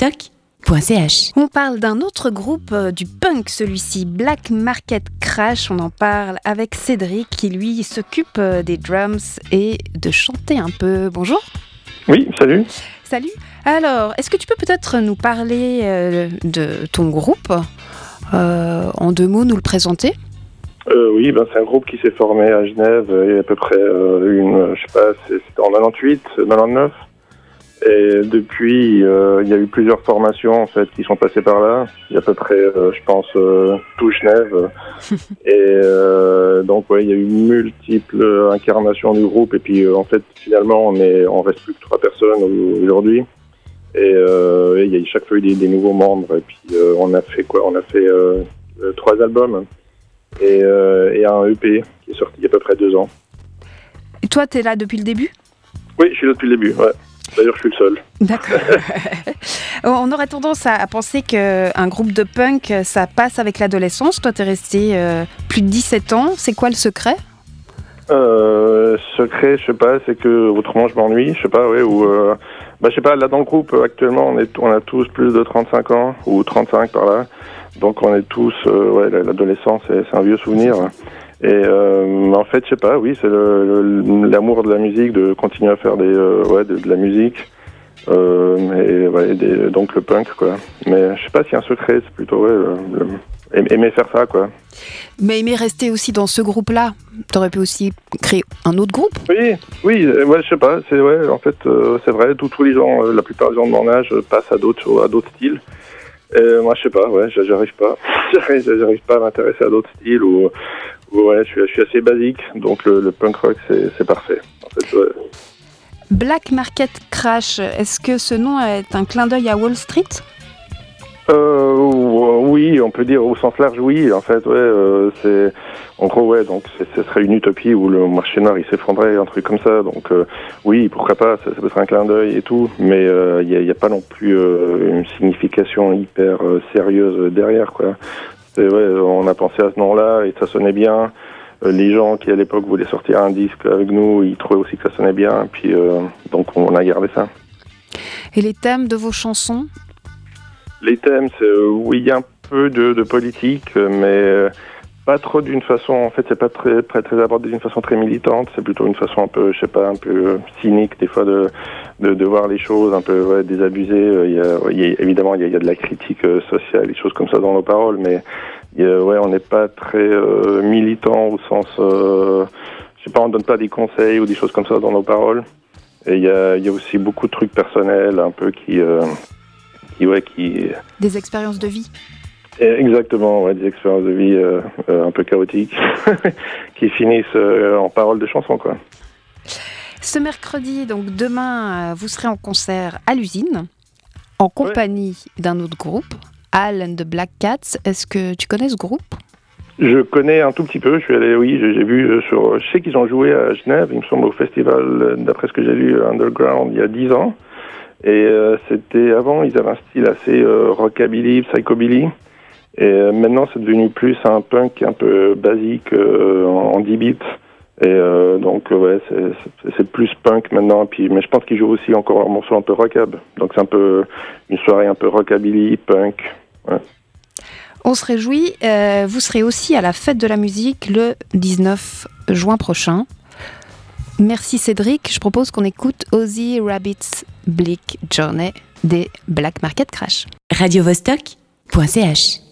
radiovostok.ch. On parle d'un autre groupe euh, du punk, celui-ci, Black Market Crash. On en parle avec Cédric qui, lui, s'occupe euh, des drums et de chanter un peu. Bonjour. Oui, salut. Salut. Alors, est-ce que tu peux peut-être nous parler euh, de ton groupe? Euh, En deux mots, nous le présenter Euh, oui, ben, c'est un groupe qui s'est formé à Genève euh, il y a à peu près euh, une, je sais pas, c'est- c'était en 98, 99. Et depuis, euh, il y a eu plusieurs formations en fait qui sont passées par là. Il y a à peu près, euh, je pense, euh, tout Genève. et euh, donc ouais, il y a eu multiples incarnations du groupe. Et puis en fait, finalement, on est, on reste plus que trois personnes au- aujourd'hui. Et et il y a chaque fois eu des, des nouveaux membres. Et puis on a fait quoi? On a fait trois albums et, et un EP qui est sorti il y a à peu près deux ans. Et toi, tu es là depuis le début? Oui, je suis là depuis le début. Ouais. D'ailleurs, je suis le seul. D'accord. On aurait tendance à, à penser qu'un groupe de punk, ça passe avec l'adolescence. Toi, tu es resté euh, plus de 17 ans. C'est quoi le secret? Euh, secret, je sais pas, c'est que autrement je m'ennuie, je sais pas, ouais, ou euh, bah je sais pas, là dans le groupe actuellement on est on a tous plus de 35 ans ou 35 par là, donc on est tous euh, ouais la- l'adolescence c'est un vieux souvenir. Et euh, en fait je sais pas, oui c'est le- le- l'amour de la musique, de continuer à faire des euh, ouais de, de la musique, euh, et ouais des- donc le punk quoi. Mais je sais pas s'il y a un secret, c'est plutôt ouais le- le- aimer faire ça quoi. Mais aimer rester aussi dans ce groupe-là. Tu aurais pu aussi créer un autre groupe? Oui, oui, euh, ouais, je sais pas, c'est ouais, en fait, euh, c'est vrai, tous tous les gens, euh, la plupart des gens de mon âge passent à d'autres choses- à d'autres styles. Et moi, je sais pas, ouais, j'a- j'arrive pas, j'arrive pas à m'intéresser à d'autres styles ou, ou ouais, je suis, je suis assez basique, donc le, le punk rock, c'est parfait. En fait, ouais. Black Market Crash, est-ce que ce nom est un clin d'œil à Wall Street? Euh, oui, on peut dire au sens large, oui. En fait, ouais, euh, c'est en gros, ouais. Donc, ce serait une utopie où le marché noir il s'effondrait, un truc comme ça. Donc, euh, oui, pourquoi pas Ça, ça peut être un clin d'œil et tout, mais il n'y a, a pas non plus euh, une signification hyper euh, sérieuse derrière, quoi. Ouais, on a pensé à ce nom-là et ça sonnait bien. Euh, Les gens qui à l'époque voulaient sortir un disque avec nous, ils trouvaient aussi que ça sonnait bien. Puis euh, donc, on a gardé ça. Et les thèmes de vos chansons? Les thèmes, c'est euh, oui, il y a un peu de, de politique, mais pas trop d'une façon. En fait, c'est pas très, très, très abordé d'une façon très militante. C'est plutôt une façon un peu, je sais pas, un peu euh, cynique des fois de, de, de voir les choses, un peu ouais, désabusé. Euh, Il y a, y a- évidemment, il y a, y a de la critique euh, sociale, des choses comme ça dans nos paroles, mais a- ouais, on n'est pas très euh, militant au sens, euh, je sais pas, on donne pas des conseils ou des choses comme ça dans nos paroles. Et il y a, y a aussi beaucoup de trucs personnels, un peu qui, euh, qui ouais, qui Des expériences de vie Exactement, ouais, des expériences de vie euh, euh, un peu chaotiques qui finissent euh, en paroles de chansons, quoi. Ce mercredi, donc demain, vous serez en concert à l'usine, en compagnie d'un autre groupe, Al and the Black Cats. Est-ce que tu connais ce groupe? Je connais un tout petit peu. Je suis allé, oui, j'ai vu sur. Je sais qu'ils ont joué à Genève, il me semble, au festival, d'après ce que j'ai lu, Underground, il y a 10 ans. Et euh, c'était avant, ils avaient un style assez euh, rockabilly, psychobilly. Et euh, maintenant, c'est devenu plus un punk un peu basique euh, en, en 10 bits. Et euh, donc, ouais, c'est- plus punk maintenant. Puis, mais je pense qu'ils jouent aussi encore un morceau un peu rockab. Donc, c'est un peu une soirée un peu rockabilly, punk. On se réjouit. euh, vous serez aussi à la fête de la musique le 19 juin prochain. Merci Cédric. Je propose qu'on écoute Ozzy Rabbit's Bleak Journey des Black Market Crash. radiovostok.ch.